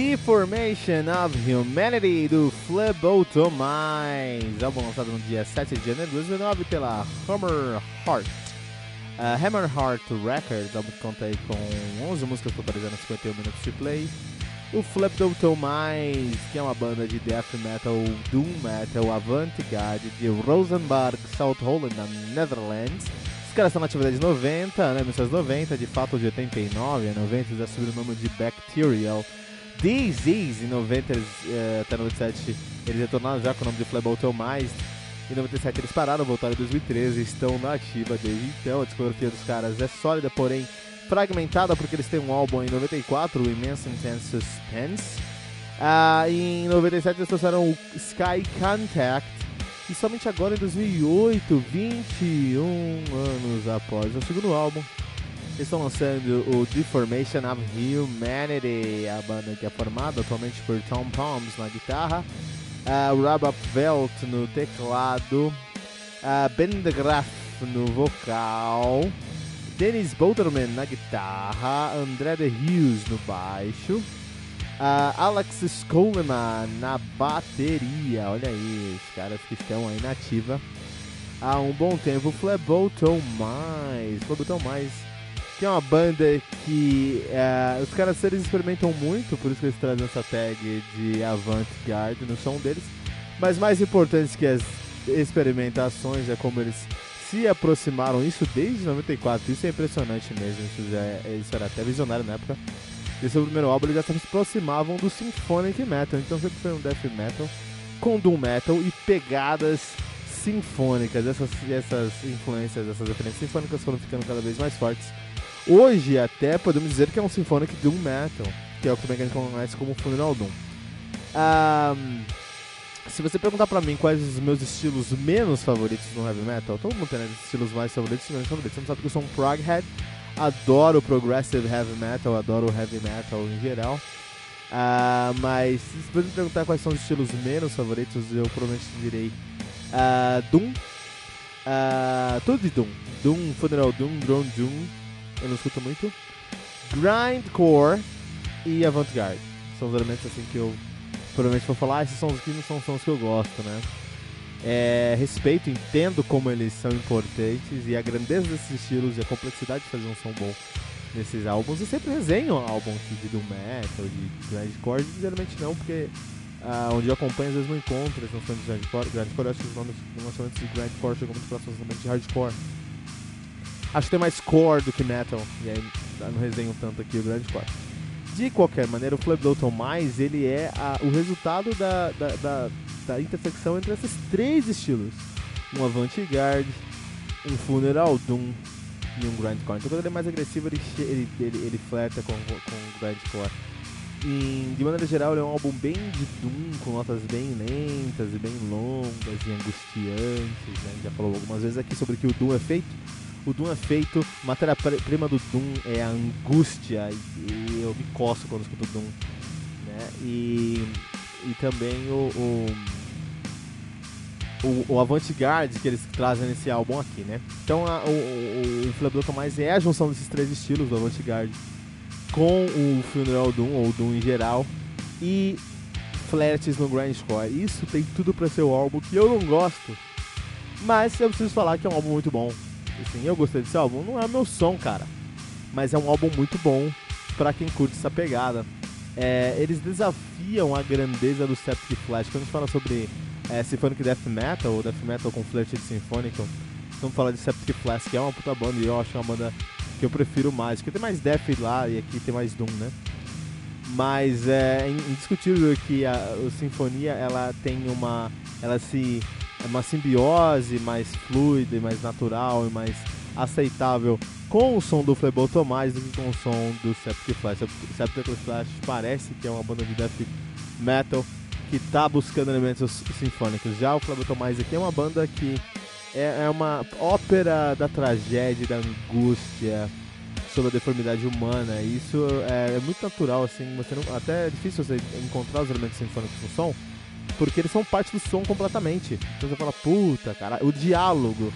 Deformation of Humanity do Phlebotomize, álbum lançado no dia 7 de janeiro de 2009 pela Hammer Heart. Uh, Hammer Heart Records, álbum que conta com 11 músicas totalizando 51 minutos de play. O Phlebotomize, que é uma banda de death metal, doom metal, avant-garde de Rosenberg, South Holland, na Netherlands. Os caras estão na atividade de 90, né, 1990, de fato de 89 a 90 já subiram o nome de Bacterial. Disease em 90 eles, eh, até 97 eles retornaram já com o nome de Phlebotomize. Mais. Em 97 eles pararam, voltaram em 2013 e estão na ativa desde então. A discografia dos caras é sólida, porém fragmentada, porque eles têm um álbum em 94, o Immense Intense Suspense. Ah, em 97 eles trouxeram o Sky Contact. E somente agora em 2008, 21 anos após o segundo álbum, estão lançando o Deformation of Humanity, a banda que é formada atualmente por Tom Palms na guitarra, uh, Rob Velt no teclado, uh, Ben de Graaf no vocal, Dennis Bolterman na guitarra, André de Hughes no baixo, uh, Alex Skoleman na bateria. Olha aí, os caras que estão aí na ativa há um bom tempo. Fleboton Mais, Fleboton Mais que é uma banda que uh, os caras eles experimentam muito, por isso que eles trazem essa tag de avant-garde no som deles. Mas mais importante que as experimentações é como eles se aproximaram, isso desde 94, isso é impressionante mesmo, isso, já é, isso era até visionário na época. Esse o primeiro álbum, eles já se aproximavam do Symphonic Metal, então sempre foi um Death Metal com Doom Metal e pegadas sinfônicas, essas, essas influências, essas referências sinfônicas foram ficando cada vez mais fortes. Hoje até podemos dizer que é um Symphonic Doom Metal, que é o que a gente conhece como Funeral Doom. Um, se você perguntar pra mim quais os meus estilos menos favoritos no Heavy Metal, todo mundo tem né, estilos mais favoritos e menos favoritos. Você não sabe que eu sou um proghead, adoro Progressive Heavy Metal, adoro Heavy Metal em geral. Uh, mas se você me perguntar quais são os estilos menos favoritos, eu provavelmente direi uh, Doom, uh, tudo de Doom. Doom, Funeral Doom, Drone Doom, eu não escuto muito. Grindcore e Avant-Garde. São os elementos assim que eu provavelmente vou falar. Ah, esses sons aqui não são sons que eu gosto, né? É, respeito, entendo como eles são importantes e a grandeza desses estilos e a complexidade de fazer um som bom nesses álbuns. Eu sempre resenho álbum de Doom Metal, de Grindcore, geralmente não, porque uh, onde eu acompanho às vezes não encontro esse lançamento de Grindcore. Grindcore eu acho que os lançamentos de Grindcore chegam muito próximos lançamentos de Hardcore. Acho que tem mais core do que metal. E aí não resenho tanto aqui o grande core. De qualquer maneira, o Flabloton Mais ele é a, o resultado da, da, da, da, intersecção entre esses três estilos: um avant-garde, um funeral doom e um grindcore. Então, quando ele é mais agressivo, ele, ele, ele, ele flerta com, com o grindcore. E, de maneira geral, ele é um álbum bem de doom, com notas bem lentas e bem longas e angustiantes. Né? A gente já falou algumas vezes aqui sobre o que o doom é feito. O Doom é feito, matéria-prima do Doom é a angústia, e eu me coço quando escuto Doom. Né? E, e também o, o o, o avant-garde que eles trazem nesse álbum aqui, né? Então a, o, o, Tomás é a junção desses três estilos do avant-garde com o Funeral Doom, ou Doom em geral, e flats no grindcore. Isso tem tudo para ser o álbum que eu não gosto, mas eu preciso falar que é um álbum muito bom. Assim, eu gostei desse álbum, não é meu som, cara, mas é um álbum muito bom para quem curte essa pegada. É, eles desafiam a grandeza do Septic Flash. Quando a gente fala sobre é, Symphonic Death Metal, ou Death Metal com flirt de Symphonic, vamos falar de Septic Flash, que é uma puta banda e eu acho uma banda que eu prefiro mais. Porque tem mais Death lá e aqui tem mais Doom, né? Mas é indiscutível que a, a Sinfonia ela tem uma. Ela se. É uma simbiose mais fluida e mais natural e mais aceitável com o som do Fleboto mais do que com o som do Septic Flash. Septic Flash parece que é uma banda de death metal que está buscando elementos sinfônicos. Já o Fleboto mais aqui é uma banda que é, é uma ópera da tragédia, da angústia, sobre a deformidade humana. Isso é, é, muito natural, assim, você não, até é difícil você encontrar os elementos sinfônicos no som, porque eles são parte do som completamente. Então você fala, puta, cara, o diálogo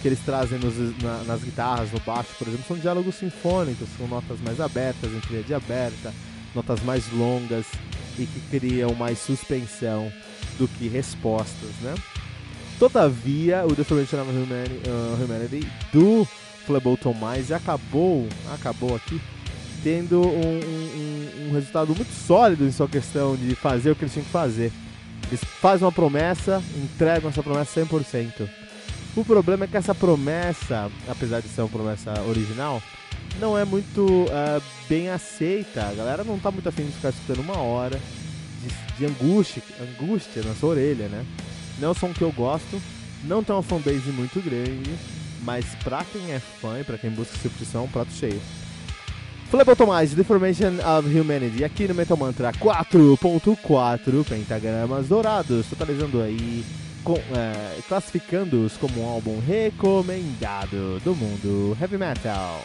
que eles trazem nos, na, nas guitarras, no baixo, por exemplo, são diálogos sinfônicos, com notas mais abertas, tríade aberta, notas mais longas e que criam mais suspensão do que respostas, né? Todavia, o Deformation of uh, Humanity do Flebol Tomás acabou, acabou aqui tendo um, um, um, resultado muito sólido em sua questão de fazer o que eles tinham que fazer. Eles fazem uma promessa, entregam essa promessa 100%. O problema é que essa promessa, apesar de ser uma promessa original, não é muito uh, bem aceita. A galera não tá muito afim de ficar escutando uma hora de, de angústia, angústia na sua orelha, né? Não é um som que eu gosto, não tem uma fanbase muito grande, mas pra quem é fã e pra quem busca substituição, é um prato cheio. Flip Tomás, Deformation of Humanity, aqui no Metal Mantra 4.4 pentagramas dourados, totalizando aí, com, é, classificando-os como um álbum recomendado do mundo heavy metal.